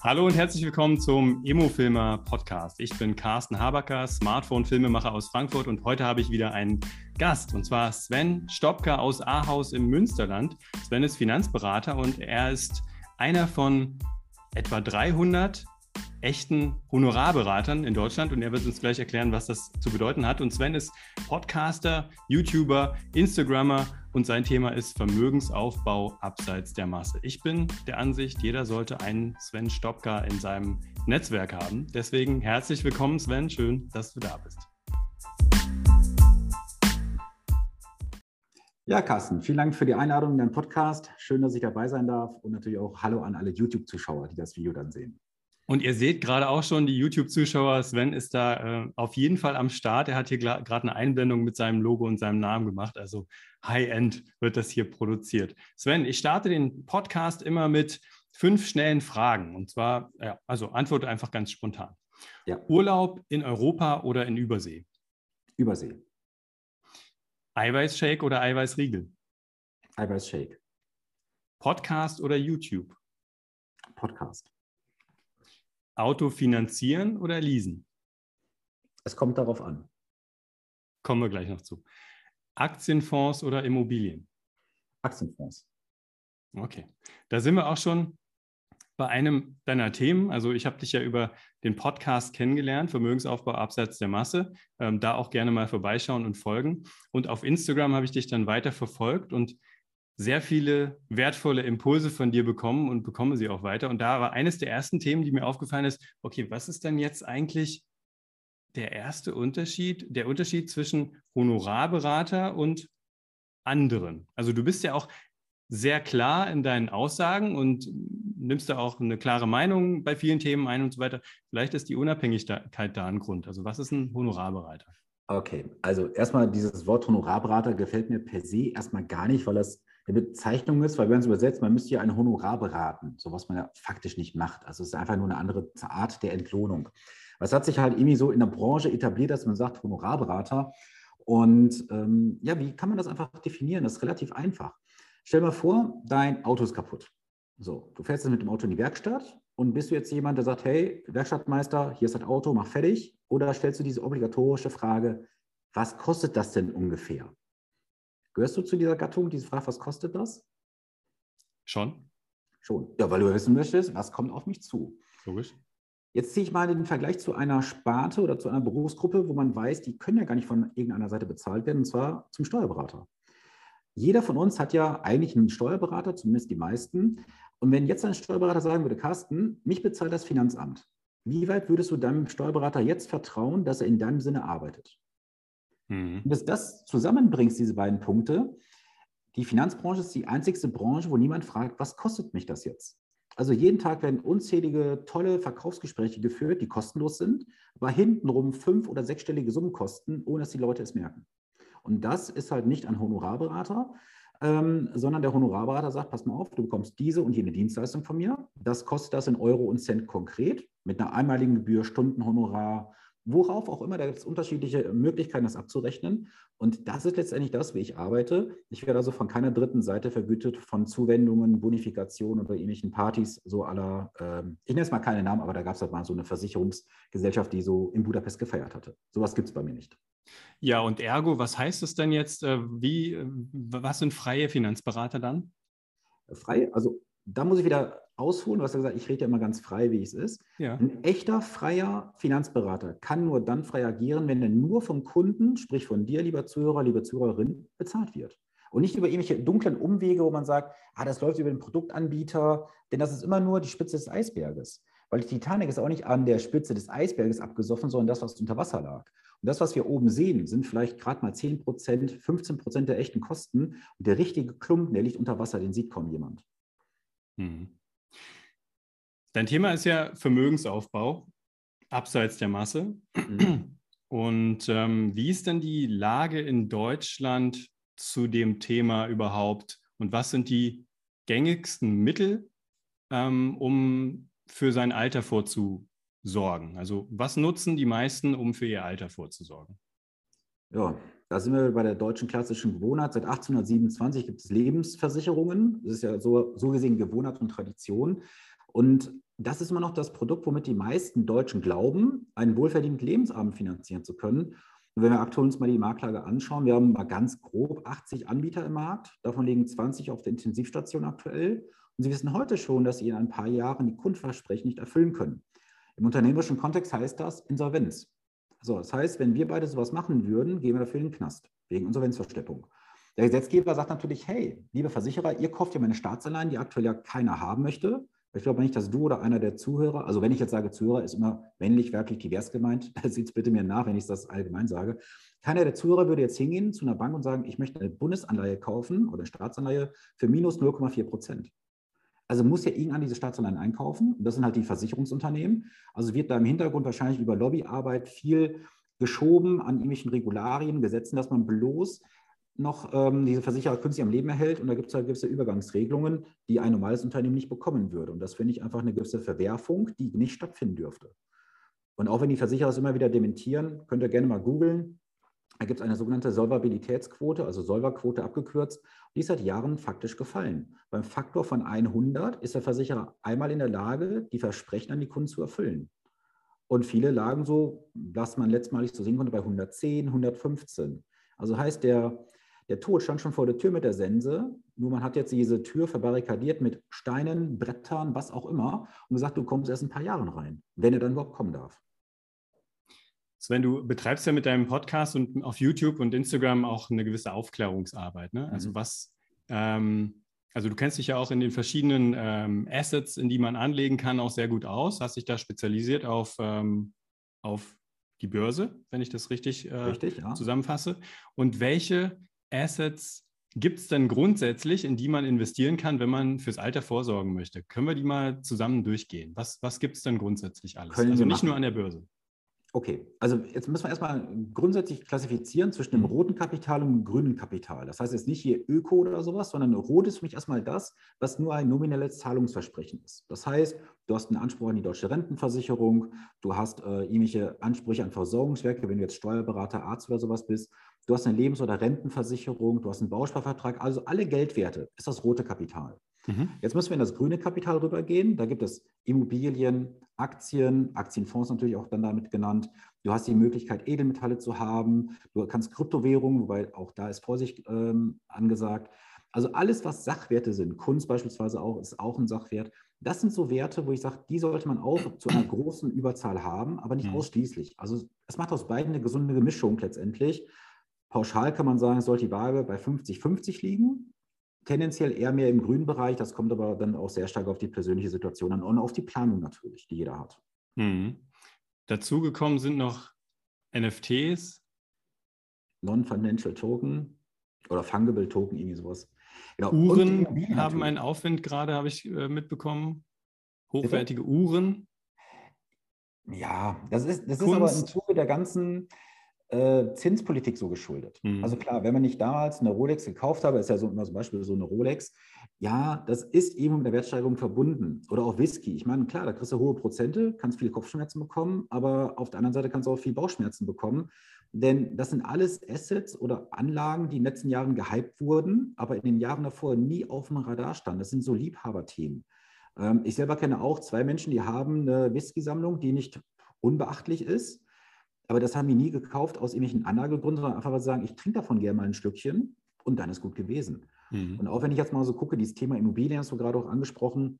Hallo und herzlich willkommen zum Emo-Filmer Podcast. Ich bin Carsten Habacker, Smartphone-Filmemacher aus Frankfurt und heute habe ich wieder einen Gast und zwar Sven Stopka aus Ahaus im Münsterland. Sven ist Finanzberater und er ist einer von etwa 300 echten Honorarberatern in Deutschland und er wird uns gleich erklären, was das zu bedeuten hat. Und Sven ist Podcaster, YouTuber, Instagrammer und sein Thema ist Vermögensaufbau abseits der Masse. Ich bin der Ansicht, jeder sollte einen Sven Stopka in seinem Netzwerk haben. Deswegen herzlich willkommen, Sven. Schön, dass du da bist. Ja, Carsten, vielen Dank für die Einladung in deinen Podcast. Schön, dass ich dabei sein darf und natürlich auch Hallo an alle YouTube-Zuschauer, die das Video dann sehen. Und ihr seht gerade auch schon die YouTube-Zuschauer, Sven ist da äh, auf jeden Fall am Start. Er hat hier gerade eine Einblendung mit seinem Logo und seinem Namen gemacht. Also High-End wird das hier produziert. Sven, ich starte den Podcast immer mit fünf schnellen Fragen. Und zwar, ja, also antworte einfach ganz spontan. Ja. Urlaub in Europa oder in Übersee? Übersee. Eiweißshake oder Eiweißriegel? Eiweißshake. Podcast oder YouTube? Podcast. Auto finanzieren oder leasen? Es kommt darauf an. Kommen wir gleich noch zu. Aktienfonds oder Immobilien? Aktienfonds. Okay. Da sind wir auch schon bei einem deiner Themen. Also ich habe dich ja über den Podcast kennengelernt, Vermögensaufbau abseits der Masse. Ähm, da auch gerne mal vorbeischauen und folgen. Und auf Instagram habe ich dich dann weiter verfolgt und sehr viele wertvolle Impulse von dir bekommen und bekomme sie auch weiter. Und da war eines der ersten Themen, die mir aufgefallen ist, okay, was ist denn jetzt eigentlich der erste Unterschied, der Unterschied zwischen Honorarberater und anderen? Also du bist ja auch sehr klar in deinen Aussagen und nimmst da auch eine klare Meinung bei vielen Themen ein und so weiter. Vielleicht ist die Unabhängigkeit da ein Grund. Also was ist ein Honorarberater? Okay, also erstmal dieses Wort Honorarberater gefällt mir per se erstmal gar nicht, weil das eine Bezeichnung ist, weil wenn es übersetzt, man müsste ja ein Honorar beraten, so was man ja faktisch nicht macht. Also es ist einfach nur eine andere Art der Entlohnung. Was hat sich halt irgendwie so in der Branche etabliert, dass man sagt Honorarberater. Und ähm, ja, wie kann man das einfach definieren? Das ist relativ einfach. Stell mal vor, dein Auto ist kaputt. So, du fährst jetzt mit dem Auto in die Werkstatt und bist du jetzt jemand, der sagt, hey, Werkstattmeister, hier ist das Auto, mach fertig? Oder stellst du diese obligatorische Frage, was kostet das denn ungefähr? Gehörst du zu dieser Gattung, die fragt, was kostet das? Schon. Schon. Ja, weil du wissen möchtest, was kommt auf mich zu. Logisch. Jetzt ziehe ich mal den Vergleich zu einer Sparte oder zu einer Berufsgruppe, wo man weiß, die können ja gar nicht von irgendeiner Seite bezahlt werden, und zwar zum Steuerberater. Jeder von uns hat ja eigentlich einen Steuerberater, zumindest die meisten. Und wenn jetzt ein Steuerberater sagen würde, Carsten, mich bezahlt das Finanzamt, wie weit würdest du deinem Steuerberater jetzt vertrauen, dass er in deinem Sinne arbeitet? Mhm. Und das zusammenbringst, diese beiden Punkte, die Finanzbranche ist die einzigste Branche, wo niemand fragt, was kostet mich das jetzt? Also jeden Tag werden unzählige tolle Verkaufsgespräche geführt, die kostenlos sind, aber hintenrum fünf- oder sechsstellige Summen kosten, ohne dass die Leute es merken. Und das ist halt nicht ein Honorarberater, ähm, sondern der Honorarberater sagt, pass mal auf, du bekommst diese und jene Dienstleistung von mir. Das kostet das in Euro und Cent konkret mit einer einmaligen Gebühr, Stundenhonorar, worauf auch immer, da gibt es unterschiedliche Möglichkeiten, das abzurechnen. Und das ist letztendlich das, wie ich arbeite. Ich werde also von keiner dritten Seite vergütet von Zuwendungen, Bonifikationen oder ähnlichen Partys, so aller, äh, ich nenne es mal keine Namen, aber da gab es halt mal so eine Versicherungsgesellschaft, die so in Budapest gefeiert hatte. Sowas gibt es bei mir nicht. Ja, und ergo, was heißt es denn jetzt? Äh, wie, äh, was sind freie Finanzberater dann? Frei, also da muss ich wieder ausholen. Du hast ja gesagt, ich rede ja immer ganz frei, wie es ist. Ja. Ein echter freier Finanzberater kann nur dann frei agieren, wenn er nur vom Kunden, sprich von dir, lieber Zuhörer, liebe Zuhörerin, bezahlt wird. Und nicht über irgendwelche dunklen Umwege, wo man sagt, ah, das läuft über den Produktanbieter, denn das ist immer nur die Spitze des Eisberges. Weil die Titanic ist auch nicht an der Spitze des Eisberges abgesoffen, sondern das, was unter Wasser lag. Und das, was wir oben sehen, sind vielleicht gerade mal 10 Prozent, 15 Prozent der echten Kosten. Und der richtige Klumpen, der liegt unter Wasser, den sieht kaum jemand. Mhm. Dein Thema ist ja Vermögensaufbau abseits der Masse. Mhm. Und ähm, wie ist denn die Lage in Deutschland zu dem Thema überhaupt? Und was sind die gängigsten Mittel, ähm, um für sein Alter vorzusorgen? Also was nutzen die meisten, um für ihr Alter vorzusorgen? Ja, da sind wir bei der deutschen klassischen Gewohnheit. Seit 1827 gibt es Lebensversicherungen. Das ist ja so, so gesehen Gewohnheit und Tradition. Und das ist immer noch das Produkt, womit die meisten Deutschen glauben, einen wohlverdienten Lebensabend finanzieren zu können. Und wenn wir aktuell uns mal die Marktlage anschauen, wir haben mal ganz grob 80 Anbieter im Markt, davon liegen 20 auf der Intensivstation aktuell. Und Sie wissen heute schon, dass Sie in ein paar Jahren die Grundversprechen nicht erfüllen können. Im unternehmerischen Kontext heißt das Insolvenz. So, das heißt, wenn wir beide sowas machen würden, gehen wir dafür in den Knast, wegen Insolvenzverschleppung. Der Gesetzgeber sagt natürlich, hey, liebe Versicherer, ihr kauft ja meine Staatsanleihen, die aktuell ja keiner haben möchte. Ich glaube nicht, dass du oder einer der Zuhörer, also wenn ich jetzt sage Zuhörer, ist immer männlich, werblich, divers gemeint. Seht es bitte mir nach, wenn ich das allgemein sage. Keiner der Zuhörer würde jetzt hingehen zu einer Bank und sagen, ich möchte eine Bundesanleihe kaufen oder eine Staatsanleihe für minus 0,4 Prozent. Also muss ja irgendwann diese Staatsanleihen einkaufen. Und das sind halt die Versicherungsunternehmen. Also wird da im Hintergrund wahrscheinlich über Lobbyarbeit viel geschoben an irgendwelchen Regularien, Gesetzen, dass man bloß noch ähm, diese Versicherer künstlich am Leben erhält und da gibt es halt gewisse Übergangsregelungen, die ein normales Unternehmen nicht bekommen würde. Und das finde ich einfach eine gewisse Verwerfung, die nicht stattfinden dürfte. Und auch wenn die Versicherer es immer wieder dementieren, könnt ihr gerne mal googeln. Da gibt es eine sogenannte Solvabilitätsquote, also Solverquote abgekürzt. Die ist seit Jahren faktisch gefallen. Beim Faktor von 100 ist der Versicherer einmal in der Lage, die Versprechen an die Kunden zu erfüllen. Und viele lagen so, was man letztmalig so sehen konnte, bei 110, 115. Also heißt, der, der Tod stand schon vor der Tür mit der Sense, nur man hat jetzt diese Tür verbarrikadiert mit Steinen, Brettern, was auch immer und gesagt, du kommst erst ein paar Jahren rein, wenn er dann überhaupt kommen darf. Sven, du betreibst ja mit deinem Podcast und auf YouTube und Instagram auch eine gewisse Aufklärungsarbeit. Ne? Also mhm. was, ähm, also du kennst dich ja auch in den verschiedenen ähm, Assets, in die man anlegen kann, auch sehr gut aus. Hast dich da spezialisiert auf, ähm, auf die Börse, wenn ich das richtig, äh, richtig ja. zusammenfasse. Und welche Assets gibt es denn grundsätzlich, in die man investieren kann, wenn man fürs Alter vorsorgen möchte? Können wir die mal zusammen durchgehen? Was, was gibt es denn grundsätzlich alles? Können also nicht nur an der Börse. Okay, also jetzt müssen wir erstmal grundsätzlich klassifizieren zwischen dem mhm. roten Kapital und dem grünen Kapital. Das heißt jetzt nicht hier Öko oder sowas, sondern rot ist für mich erstmal das, was nur ein nominelles Zahlungsversprechen ist. Das heißt, du hast einen Anspruch an die deutsche Rentenversicherung, du hast äh, irgendwelche Ansprüche an Versorgungswerke, wenn du jetzt Steuerberater, Arzt oder sowas bist, du hast eine Lebens- oder Rentenversicherung, du hast einen Bausparvertrag, also alle Geldwerte ist das rote Kapital. Mhm. Jetzt müssen wir in das grüne Kapital rübergehen. Da gibt es Immobilien, Aktien, Aktienfonds natürlich auch dann damit genannt. Du hast die Möglichkeit, Edelmetalle zu haben. Du kannst Kryptowährungen, wobei auch da ist Vorsicht ähm, angesagt. Also alles, was Sachwerte sind, Kunst beispielsweise auch, ist auch ein Sachwert. Das sind so Werte, wo ich sage, die sollte man auch zu einer großen Überzahl haben, aber nicht mhm. ausschließlich. Also es macht aus beiden eine gesunde Mischung letztendlich. Pauschal kann man sagen, es sollte die Waage bei 50-50 liegen tendenziell eher mehr im grünen Bereich. Das kommt aber dann auch sehr stark auf die persönliche Situation an und auf die Planung natürlich, die jeder hat. Mhm. Dazugekommen sind noch NFTs. Non-Financial Token oder Fungible Token, irgendwie sowas. Genau. Uhren haben einen Aufwind gerade, habe ich äh, mitbekommen. Hochwertige Bitte? Uhren. Ja, das ist, das ist aber im Zuge der ganzen äh, Zinspolitik so geschuldet. Mhm. Also klar, wenn man nicht damals eine Rolex gekauft habe, ist ja so immer zum Beispiel so eine Rolex, ja, das ist eben mit der Wertsteigerung verbunden. Oder auch Whisky. Ich meine, klar, da kriegst du hohe Prozente, kannst viele Kopfschmerzen bekommen, aber auf der anderen Seite kannst du auch viel Bauchschmerzen bekommen. Denn das sind alles Assets oder Anlagen, die in den letzten Jahren gehypt wurden, aber in den Jahren davor nie auf dem Radar standen. Das sind so Liebhaberthemen. Ähm, ich selber kenne auch zwei Menschen, die haben eine Whisky-Sammlung, die nicht unbeachtlich ist aber das haben die nie gekauft aus irgendwelchen Anlagegründen, sondern einfach, sie sagen, ich trinke davon gerne mal ein Stückchen und dann ist gut gewesen. Mhm. Und auch wenn ich jetzt mal so gucke, dieses Thema Immobilien hast du gerade auch angesprochen.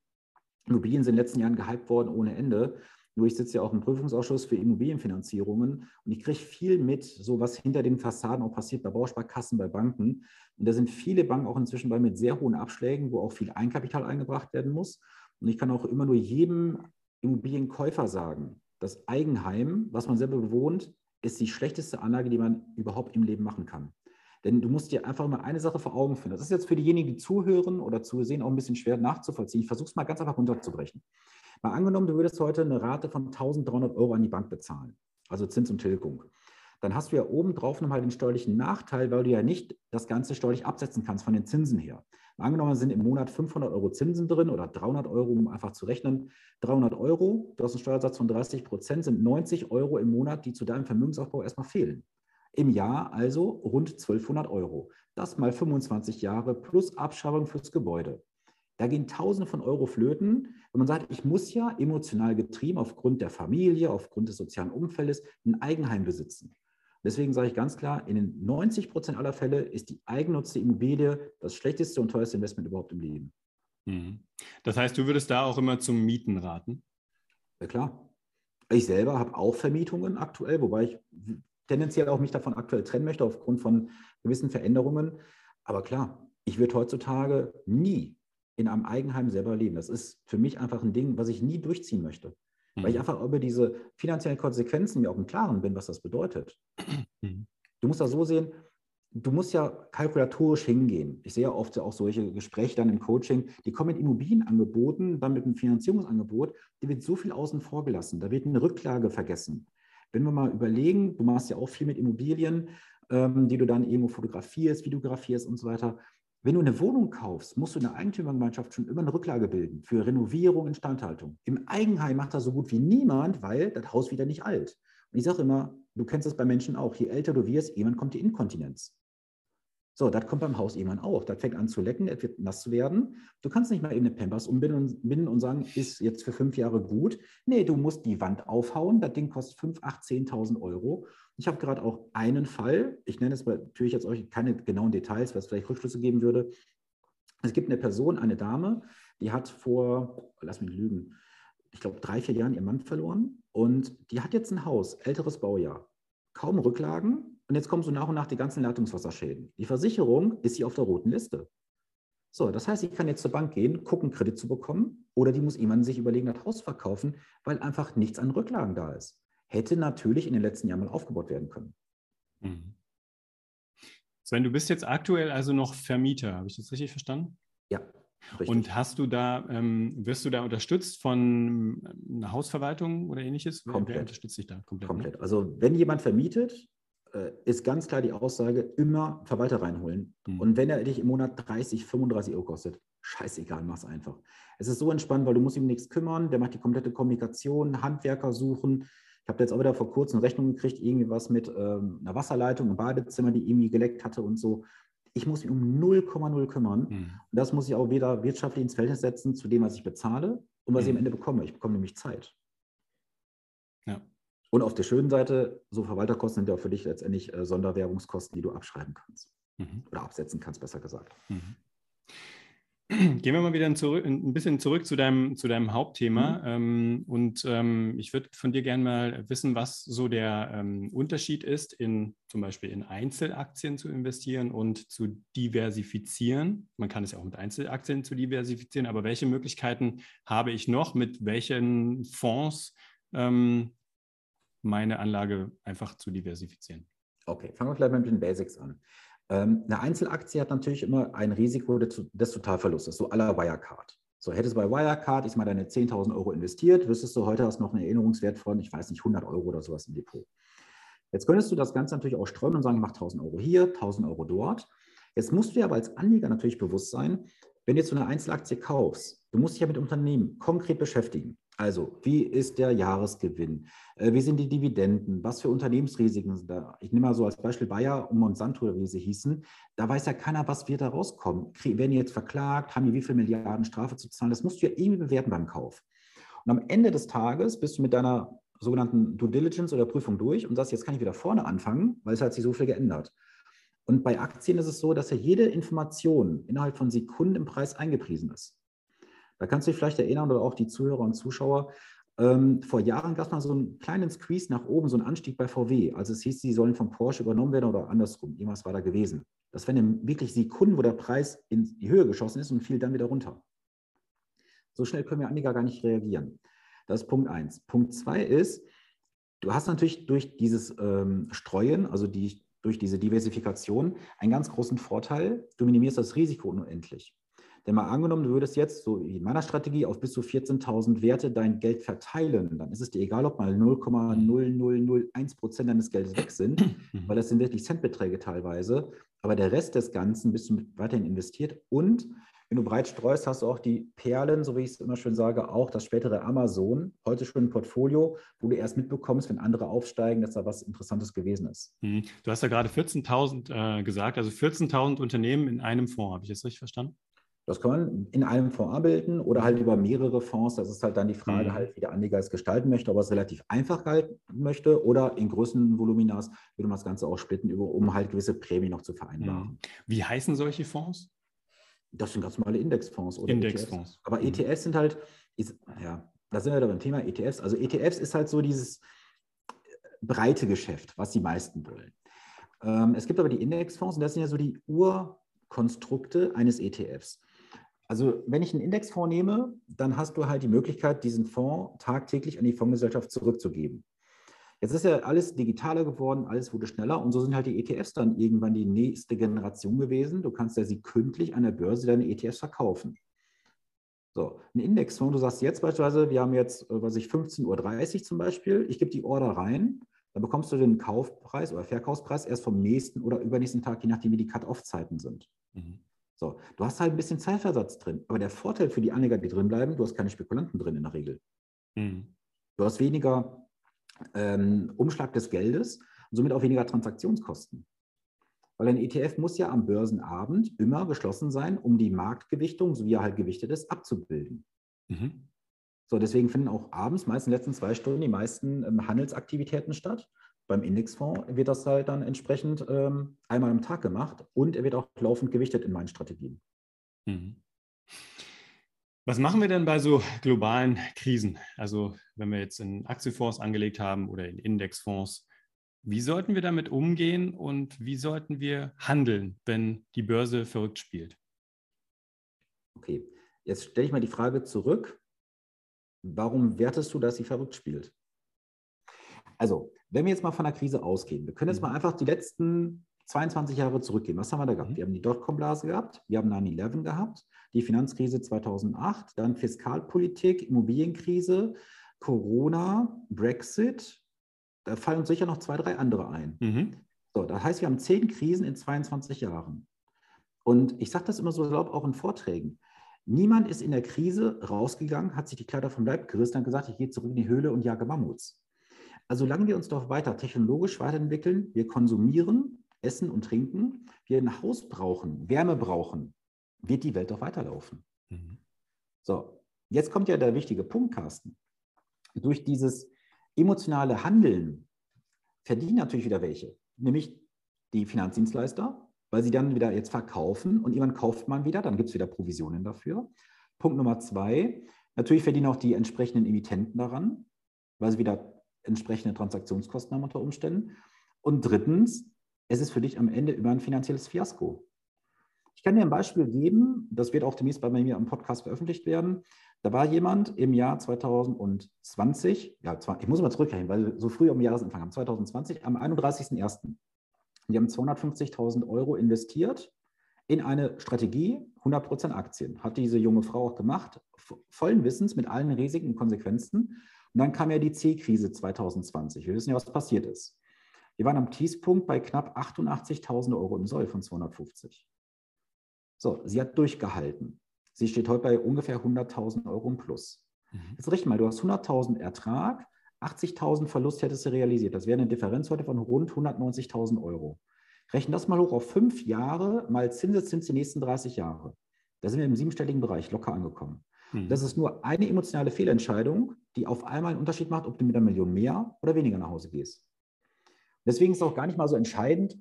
Immobilien sind in den letzten Jahren gehypt worden ohne Ende. Nur ich sitze ja auch im Prüfungsausschuss für Immobilienfinanzierungen und ich kriege viel mit, so was hinter den Fassaden auch passiert bei Bausparkassen, bei Banken. Und da sind viele Banken auch inzwischen bei mit sehr hohen Abschlägen, wo auch viel Einkapital eingebracht werden muss. Und ich kann auch immer nur jedem Immobilienkäufer sagen, das Eigenheim, was man selber bewohnt, ist die schlechteste Anlage, die man überhaupt im Leben machen kann. Denn du musst dir einfach mal eine Sache vor Augen finden. Das ist jetzt für diejenigen, die zuhören oder zusehen, auch ein bisschen schwer nachzuvollziehen. Ich versuche es mal ganz einfach runterzubrechen. Mal angenommen, du würdest heute eine Rate von 1300 Euro an die Bank bezahlen, also Zins und Tilgung dann hast du ja oben drauf nochmal den steuerlichen Nachteil, weil du ja nicht das Ganze steuerlich absetzen kannst von den Zinsen her. Angenommen sind im Monat 500 Euro Zinsen drin oder 300 Euro, um einfach zu rechnen. 300 Euro, du hast einen Steuersatz von 30 Prozent, sind 90 Euro im Monat, die zu deinem Vermögensaufbau erstmal fehlen. Im Jahr also rund 1200 Euro. Das mal 25 Jahre plus Abschreibung fürs Gebäude. Da gehen Tausende von Euro flöten, wenn man sagt, ich muss ja emotional getrieben aufgrund der Familie, aufgrund des sozialen Umfeldes ein Eigenheim besitzen. Deswegen sage ich ganz klar, in den 90 Prozent aller Fälle ist die eigennutzte Immobilie das schlechteste und teuerste Investment überhaupt im Leben. Mhm. Das heißt, du würdest da auch immer zum Mieten raten? Ja, klar. Ich selber habe auch Vermietungen aktuell, wobei ich tendenziell auch mich davon aktuell trennen möchte aufgrund von gewissen Veränderungen. Aber klar, ich würde heutzutage nie in einem Eigenheim selber leben. Das ist für mich einfach ein Ding, was ich nie durchziehen möchte. Mhm. Weil ich mhm. einfach über diese finanziellen Konsequenzen mir auch im Klaren bin, was das bedeutet. Mhm. Du musst das so sehen, du musst ja kalkulatorisch hingehen. Ich sehe ja oft auch solche Gespräche dann im Coaching, die kommen mit Immobilienangeboten, dann mit einem Finanzierungsangebot, die wird so viel außen vor gelassen. Da wird eine Rücklage vergessen. Wenn wir mal überlegen, du machst ja auch viel mit Immobilien, ähm, die du dann irgendwo fotografierst, videografierst und so weiter. Wenn du eine Wohnung kaufst, musst du in der Eigentümergemeinschaft schon immer eine Rücklage bilden für Renovierung, Instandhaltung. Im Eigenheim macht das so gut wie niemand, weil das Haus wieder nicht alt. Und ich sage immer, du kennst das bei Menschen auch, je älter du wirst, irgendwann kommt die Inkontinenz. So, das kommt beim Haus irgendwann auch. Das fängt an zu lecken, es wird nass zu werden. Du kannst nicht mal eben eine Pampers umbinden und, sagen, ist jetzt für fünf Jahre gut. Nee, du musst die Wand aufhauen. Das Ding kostet 5, 8, 10.000 Euro. Ich habe gerade auch einen Fall, ich nenne es natürlich jetzt euch keine genauen Details, was vielleicht Rückschlüsse geben würde. Es gibt eine Person, eine Dame, die hat vor, lass mich lügen, ich glaube, drei, vier Jahren ihren Mann verloren und die hat jetzt ein Haus, älteres Baujahr, kaum Rücklagen, und jetzt kommen so nach und nach die ganzen Leitungswasserschäden. Die Versicherung ist hier auf der roten Liste. So, das heißt, ich kann jetzt zur Bank gehen, gucken, Kredit zu bekommen, oder die muss jemand sich überlegen, das Haus verkaufen, weil einfach nichts an Rücklagen da ist. Hätte natürlich in den letzten Jahren mal aufgebaut werden können. Mhm. Sven, du bist jetzt aktuell also noch Vermieter, habe ich das richtig verstanden? Ja. Richtig. Und hast du da, ähm, wirst du da unterstützt von einer Hausverwaltung oder ähnliches? Komplett. Wer, unterstützt dich da? Komplett. Ne? Komplett. Also wenn jemand vermietet, ist ganz klar die Aussage, immer Verwalter reinholen. Mhm. Und wenn er dich im Monat 30, 35 Euro kostet, scheißegal, mach's einfach. Es ist so entspannt, weil du musst ihm nichts kümmern, der macht die komplette Kommunikation, Handwerker suchen. Ich habe jetzt auch wieder vor kurzem eine Rechnung gekriegt, irgendwie was mit ähm, einer Wasserleitung im Badezimmer, die irgendwie geleckt hatte und so. Ich muss mich um 0,0 kümmern. Mhm. Und das muss ich auch wieder wirtschaftlich ins Verhältnis setzen zu dem, was ich bezahle und was mhm. ich am Ende bekomme. Ich bekomme nämlich Zeit. Ja. Und auf der schönen Seite, so Verwalterkosten sind ja auch für dich letztendlich äh, Sonderwerbungskosten, die du abschreiben kannst. Mhm. Oder absetzen kannst, besser gesagt. Mhm. Gehen wir mal wieder zurück, ein bisschen zurück zu deinem, zu deinem Hauptthema. Mhm. Ähm, und ähm, ich würde von dir gerne mal wissen, was so der ähm, Unterschied ist, in zum Beispiel in Einzelaktien zu investieren und zu diversifizieren. Man kann es ja auch mit Einzelaktien zu diversifizieren, aber welche Möglichkeiten habe ich noch, mit welchen Fonds ähm, meine Anlage einfach zu diversifizieren. Okay, fangen wir vielleicht mal mit den Basics an. Ähm, eine Einzelaktie hat natürlich immer ein Risiko des, Totalverlustes, so aller Wirecard. So, hättest du bei Wirecard, ich mal deine 10.000 Euro investiert, wüsstest du heute hast noch einen Erinnerungswert von, ich weiß nicht, 100 Euro oder sowas im Depot. Jetzt könntest du das Ganze natürlich auch streuen und sagen, ich mache 1.000 Euro hier, 1.000 Euro dort. Jetzt musst du dir aber als Anleger natürlich bewusst sein, wenn du jetzt so eine Einzelaktie kaufst, du musst dich ja mit Unternehmen konkret beschäftigen. Also, wie ist der Jahresgewinn? Äh, wie sind die Dividenden? Was für Unternehmensrisiken sind da? Ich nehme mal so als Beispiel Bayer und Monsanto, wie sie hießen. Da weiß ja keiner, was wird da rauskommen. Werden die jetzt verklagt? Haben die wie viele Milliarden Strafe zu zahlen? Das musst du ja irgendwie bewerten beim Kauf. Und am Ende des Tages bist du mit deiner sogenannten Due Diligence oder Prüfung durch und sagst, jetzt kann ich wieder vorne anfangen, weil es hat sich so viel geändert. Und bei Aktien ist es so, dass ja jede Information innerhalb von Sekunden im Preis eingepriesen ist. Da kannst du dich vielleicht erinnern oder auch die Zuhörer und Zuschauer. Ähm, vor Jahren gab es mal so einen kleinen Squeeze nach oben, so einen Anstieg bei VW. Also es hieß, sie sollen von Porsche übernommen werden oder andersrum. Irgendwas war da gewesen. Das wären wirklich Sekunden, wo der Preis in die Höhe geschossen ist und fiel dann wieder runter. So schnell können wir Anleger gar nicht reagieren. Das ist Punkt eins. Punkt zwei ist, du hast natürlich durch dieses ähm, Streuen, also die, durch diese Diversifikation, einen ganz großen Vorteil. Du minimierst das Risiko unendlich. Denn mal angenommen, du würdest jetzt, so wie in meiner Strategie, auf bis zu 14.000 Werte dein Geld verteilen, dann ist es dir egal, ob mal 0,0001 Prozent deines Geldes weg sind, mhm. weil das sind wirklich Centbeträge teilweise. Aber der Rest des Ganzen bist du weiterhin investiert. Und wenn du breit streust, hast du auch die Perlen, so wie ich es immer schön sage, auch das spätere Amazon, heute schon ein Portfolio, wo du erst mitbekommst, wenn andere aufsteigen, dass da was Interessantes gewesen ist. Mhm. Du hast ja gerade 14.000 äh, gesagt, also 14.000 Unternehmen in einem Fonds, habe ich das richtig verstanden? Das kann man in einem Fonds abbilden oder halt über mehrere Fonds. Das ist halt dann die Frage, Mhm. halt, wie der Anleger es gestalten möchte, ob er es relativ einfach halten möchte oder in größeren Voluminas würde man das Ganze auch splitten, um halt gewisse Prämien noch zu vereinbaren. Mhm. Wie heißen solche Fonds? Das sind ganz normale Indexfonds oder Indexfonds. ETFs. Aber Mhm. ETFs sind halt, ist, ja, da sind wir da beim Thema ETFs. Also ETFs ist halt so dieses breite Geschäft, was die meisten wollen. Ähm, es gibt aber die Indexfonds und das sind ja so die Urkonstrukte eines ETFs. Also wenn ich einen Indexfonds nehme, dann hast du halt die Möglichkeit, diesen Fonds tagtäglich an die Fondsgesellschaft zurückzugeben. Jetzt ist ja alles digitaler geworden, alles wurde schneller und so sind halt die ETFs dann irgendwann die nächste Generation gewesen. Du kannst ja sie kündlich an der Börse deine ETFs verkaufen. So, ein Indexfonds, du sagst jetzt beispielsweise, wir haben jetzt, äh, was ich, 15.30 Uhr zum Beispiel, ich gebe die Order rein, dann bekommst du den Kaufpreis oder Verkaufspreis erst vom nächsten oder übernächsten Tag, je nachdem, wie die Cut-Off-Zeiten sind. Mhm. So, du hast halt ein bisschen Zeitversatz drin, aber der Vorteil für die Anleger, die drin bleiben, du hast keine Spekulanten drin in der Regel. Mhm. Du hast weniger ähm, Umschlag des Geldes und somit auch weniger Transaktionskosten. Weil ein ETF muss ja am Börsenabend immer geschlossen sein, um die Marktgewichtung, so wie er halt gewichtet ist, abzubilden. Mhm. So, deswegen finden auch abends, meist in den letzten zwei Stunden, die meisten ähm, Handelsaktivitäten statt. Beim Indexfonds wird das halt dann entsprechend ähm, einmal am Tag gemacht und er wird auch laufend gewichtet in meinen Strategien. Mhm. Was machen wir denn bei so globalen Krisen? Also wenn wir jetzt in Aktienfonds angelegt haben oder in Indexfonds, wie sollten wir damit umgehen und wie sollten wir handeln, wenn die Börse verrückt spielt? Okay, jetzt stelle ich mal die Frage zurück. Warum wertest du, dass sie verrückt spielt? Also, wenn wir jetzt mal von der Krise ausgehen, wir können jetzt Mhm. mal einfach die letzten 22 Jahre zurückgehen. Was haben wir da gehabt? Mhm. Wir haben die Dotcom-Blase gehabt, wir haben 9-11 gehabt, die Finanzkrise 2008, dann Fiskalpolitik, Immobilienkrise, Corona, Brexit. Da fallen uns sicher noch zwei, drei andere ein. Mhm. So, das heißt, wir haben zehn Krisen in 22 Jahren. Und ich sage das immer so salopp auch in Vorträgen. Niemand ist in der Krise rausgegangen, hat sich die Kleider vom Leib gerissen und gesagt, ich gehe zurück in die Höhle und jage Mammuts. Also solange wir uns doch weiter technologisch weiterentwickeln, wir konsumieren, essen und trinken, wir ein Haus brauchen, Wärme brauchen, wird die Welt doch weiterlaufen. Mhm. So, jetzt kommt ja der wichtige Punkt, Carsten. Durch dieses emotionale Handeln verdienen natürlich wieder welche, nämlich die Finanzdienstleister, weil sie dann wieder jetzt verkaufen und jemand kauft man wieder, dann gibt es wieder Provisionen dafür. Punkt Nummer zwei, natürlich verdienen auch die entsprechenden Emittenten daran, weil sie wieder entsprechende Transaktionskosten haben unter Umständen. Und drittens, es ist für dich am Ende immer ein finanzielles Fiasko. Ich kann dir ein Beispiel geben, das wird auch demnächst bei mir am Podcast veröffentlicht werden. Da war jemand im Jahr 2020, ja, ich muss mal zurückrechnen, weil wir so früh am Jahresanfang haben, 2020, am 31.01. Die haben 250.000 Euro investiert in eine Strategie, 100% Aktien. Hat diese junge Frau auch gemacht, vollen Wissens mit allen Risiken und Konsequenzen. Und dann kam ja die C-Krise 2020. Wir wissen ja, was passiert ist. Wir waren am Tiefpunkt bei knapp 88.000 Euro im Soll von 250. So, sie hat durchgehalten. Sie steht heute bei ungefähr 100.000 Euro im Plus. Mhm. Jetzt richten mal, du hast 100.000 Ertrag, 80.000 Verlust hättest du realisiert. Das wäre eine Differenz heute von rund 190.000 Euro. Rechnen das mal hoch auf fünf Jahre mal Zinseszins die nächsten 30 Jahre. Da sind wir im siebenstelligen Bereich locker angekommen. Mhm. Das ist nur eine emotionale Fehlentscheidung, die auf einmal einen Unterschied macht, ob du mit einer Million mehr oder weniger nach Hause gehst. Deswegen ist es auch gar nicht mal so entscheidend,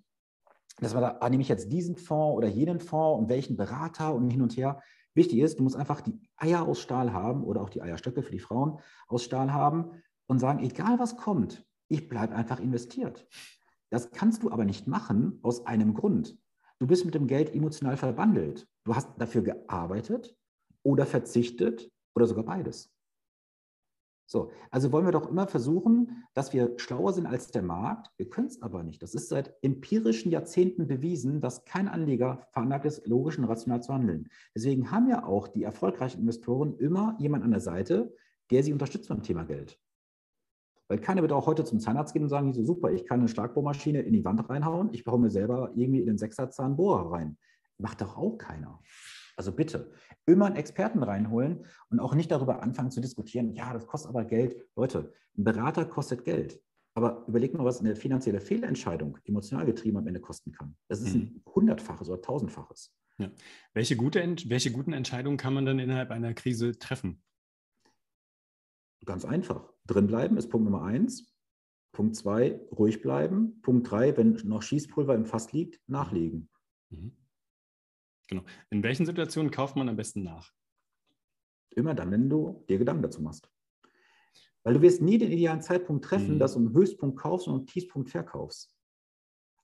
dass man da, ah, nehme ich jetzt diesen Fonds oder jenen Fonds und welchen Berater und hin und her. Wichtig ist, du musst einfach die Eier aus Stahl haben oder auch die Eierstöcke für die Frauen aus Stahl haben und sagen, egal was kommt, ich bleibe einfach investiert. Das kannst du aber nicht machen aus einem Grund. Du bist mit dem Geld emotional verbandelt. Du hast dafür gearbeitet oder verzichtet oder sogar beides. So, also wollen wir doch immer versuchen, dass wir schlauer sind als der Markt. Wir können es aber nicht. Das ist seit empirischen Jahrzehnten bewiesen, dass kein Anleger veranlagt ist, logisch und rational zu handeln. Deswegen haben ja auch die erfolgreichen Investoren immer jemand an der Seite, der sie unterstützt beim Thema Geld. Weil keiner wird auch heute zum Zahnarzt gehen und sagen, so super, ich kann eine Schlagbohrmaschine in die Wand reinhauen, ich baue mir selber irgendwie in den Sechserzahn Bohrer rein. Macht doch auch keiner. Also bitte, immer einen Experten reinholen und auch nicht darüber anfangen zu diskutieren, ja, das kostet aber Geld. Leute, ein Berater kostet Geld. Aber überlegt mal, was eine finanzielle Fehlentscheidung emotional getrieben am Ende kosten kann. Das ist ein hundertfaches oder tausendfaches. Ja. Welche, gute, welche guten Entscheidungen kann man dann innerhalb einer Krise treffen? Ganz einfach. Drinbleiben ist Punkt Nummer eins. Punkt zwei, ruhig bleiben. Punkt drei, wenn noch Schießpulver im Fass liegt, nachlegen. Mhm. Genau. In welchen Situationen kauft man am besten nach? Immer dann, wenn du dir Gedanken dazu machst. Weil du wirst nie den idealen Zeitpunkt treffen, mhm. dass du einen Höchstpunkt kaufst und einen Tiefpunkt verkaufst.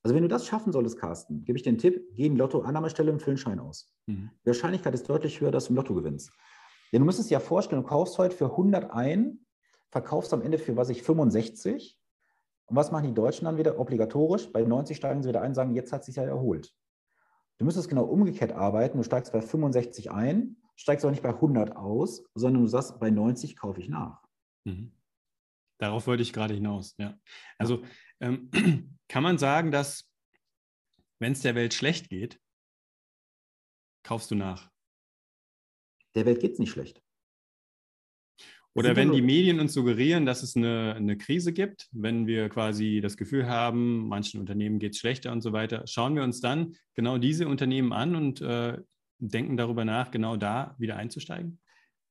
Also wenn du das schaffen solltest, Carsten, gebe ich dir einen Tipp, geh in Lotto Annahmestelle und füll einen Schein aus. Mhm. Die Wahrscheinlichkeit ist deutlich höher, dass du im Lotto gewinnst. Denn du müsstest dir ja vorstellen, du kaufst heute für 100 ein, verkaufst am Ende für, was ich, 65. Und was machen die Deutschen dann wieder? Obligatorisch. Bei 90 steigen sie wieder ein und sagen, jetzt hat es sich ja erholt. Du müsstest genau umgekehrt arbeiten. Du steigst bei 65 ein, steigst aber nicht bei 100 aus, sondern du sagst, bei 90 kaufe ich nach. Mhm. Darauf wollte ich gerade hinaus, ja. Also ähm, kann man sagen, dass wenn es der Welt schlecht geht, kaufst du nach. Der Welt geht es nicht schlecht. Oder wenn die Medien uns suggerieren, dass es eine, eine, Krise gibt, wenn wir quasi das Gefühl haben, manchen Unternehmen geht es schlechter und so weiter, schauen wir uns dann genau diese Unternehmen an und äh, denken darüber nach, genau da wieder einzusteigen?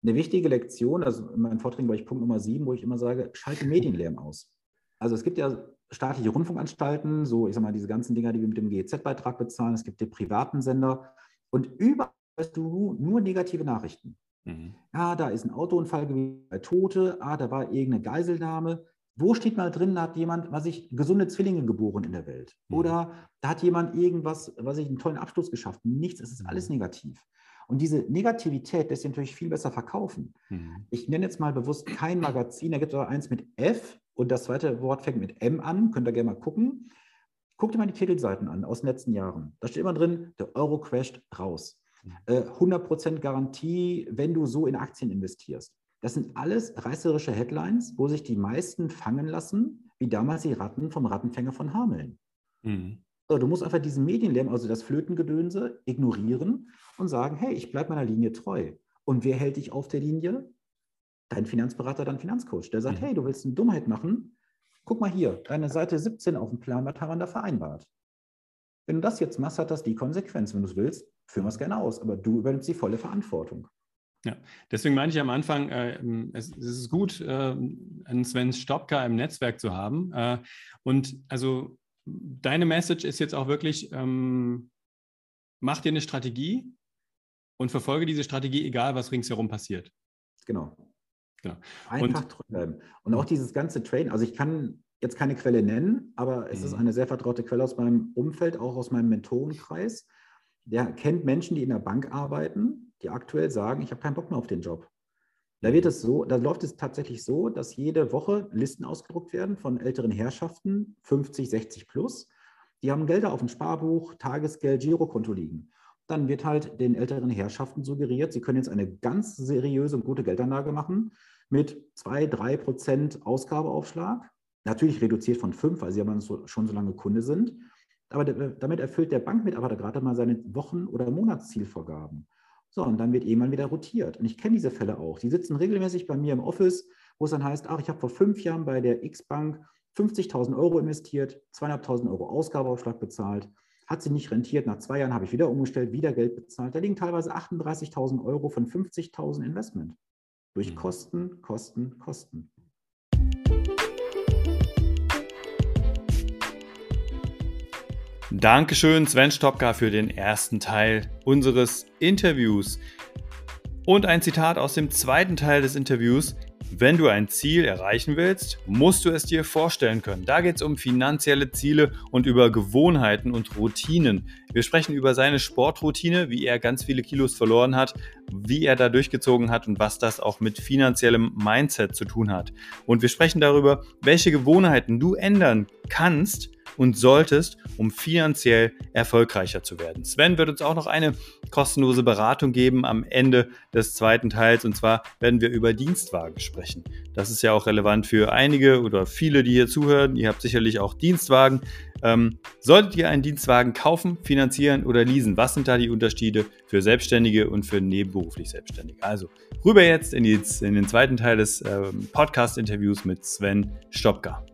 Eine wichtige Lektion, also in meinen Vorträgen war ich Punkt Nummer sieben, wo ich immer sage, schalte Medienlärm aus. Also es gibt ja staatliche Rundfunkanstalten, so ich sag mal, diese ganzen Dinger, die wir mit dem GEZ-Beitrag bezahlen, es gibt die privaten Sender und überall hast du nur negative Nachrichten. Mhm. Ja, da ist ein Autounfall gewesen, Tote, ah, da war irgendeine Geiselnahme. Wo steht mal drin, da hat jemand, was ich, gesunde Zwillinge geboren in der Welt? Mhm. Oder da hat jemand irgendwas, was ich, einen tollen Abschluss geschafft. Nichts, es ist mhm. alles negativ. Und diese Negativität lässt sich natürlich viel besser verkaufen. Mhm. Ich nenne jetzt mal bewusst kein Magazin, da gibt es aber eins mit F und das zweite Wort fängt mit M an, könnt ihr gerne mal gucken. Guckt dir mal die Titelseiten an aus den letzten Jahren. Da steht immer drin, der Euro crasht raus. 100% äh, Garantie, wenn du so in Aktien investierst. Das sind alles reißerische Headlines, wo sich die meisten fangen lassen, wie damals die Ratten vom Rattenfänger von Hameln. Mhm. So, du musst einfach diesen Medienlärm, also das Flötengedönse, ignorieren und sagen, hey, ich bleibe meiner Linie treu. Und wer hält dich auf der Linie? Dein Finanzberater, dein Finanzcoach. Der sagt, mhm. hey, du willst eine Dummheit machen? Guck mal hier, deine Seite 17 auf dem Plan, was haben wir da vereinbart? Wenn du das jetzt machst, hat das die Konsequenz. Wenn du es willst, führen wir es gerne aus, aber du übernimmst die volle Verantwortung. Ja, deswegen meine ich am Anfang, äh, es, es, ist gut, äh, einen Sven Stopka im Netzwerk zu haben. Äh, und also deine Message ist jetzt auch wirklich, ähm, mach dir eine Strategie und verfolge diese Strategie, egal was ringsherum passiert. Genau. genau. Einfach und, bleiben. Und auch dieses ganze Train, also ich kann jetzt keine Quelle nennen, aber es mhm. ist eine sehr vertraute Quelle aus meinem Umfeld, auch aus meinem Mentorenkreis. Der kennt Menschen, die in der Bank arbeiten, die aktuell sagen, ich habe keinen Bock mehr auf den Job. Da wird es so, da läuft es tatsächlich so, dass jede Woche Listen ausgedruckt werden von älteren Herrschaften, 50, 60 plus. Die haben Gelder auf dem Sparbuch, Tagesgeld, Girokonto liegen. Dann wird halt den älteren Herrschaften suggeriert, sie können jetzt eine ganz seriöse und gute Geldanlage machen mit 2, 3 Prozent Ausgabeaufschlag. Natürlich reduziert von 5, weil sie aber schon so lange Kunde sind. Aber damit erfüllt der Bankmitarbeiter gerade mal seine Wochen- oder Monatszielvorgaben. So, und dann wird irgendwann wieder rotiert. Und ich kenne diese Fälle auch. Die sitzen regelmäßig bei mir im Office, wo es dann heißt, ach, ich habe vor fünf Jahren bei der X-Bank 50.000 Euro investiert, 2.500 Euro Ausgabeaufschlag bezahlt, hat sie nicht rentiert. Nach zwei Jahren habe ich wieder umgestellt, wieder Geld bezahlt. Da liegen teilweise 38.000 Euro von 50.000 Investment. Durch mhm. Kosten, Kosten, Kosten. Dankeschön, Sven Stopka, für den ersten Teil unseres Interviews. Und ein Zitat aus dem zweiten Teil des Interviews. Wenn du ein Ziel erreichen willst, musst du es dir vorstellen können. Da geht es um finanzielle Ziele und über Gewohnheiten und Routinen. Wir sprechen über seine Sportroutine, wie er ganz viele Kilos verloren hat, wie er da durchgezogen hat und was das auch mit finanziellem Mindset zu tun hat. Und wir sprechen darüber, welche Gewohnheiten du ändern kannst, und solltest, um finanziell erfolgreicher zu werden. Sven wird uns auch noch eine kostenlose Beratung geben am Ende des zweiten Teils und zwar werden wir über Dienstwagen sprechen. Das ist ja auch relevant für einige oder viele, die hier zuhören. Ihr habt sicherlich auch Dienstwagen. Ähm, solltet ihr einen Dienstwagen kaufen, finanzieren oder leasen? Was sind da die Unterschiede für Selbstständige und für nebenberuflich Selbstständige? Also rüber jetzt in, die, in den zweiten Teil des ähm, Podcast-Interviews mit Sven Stopka.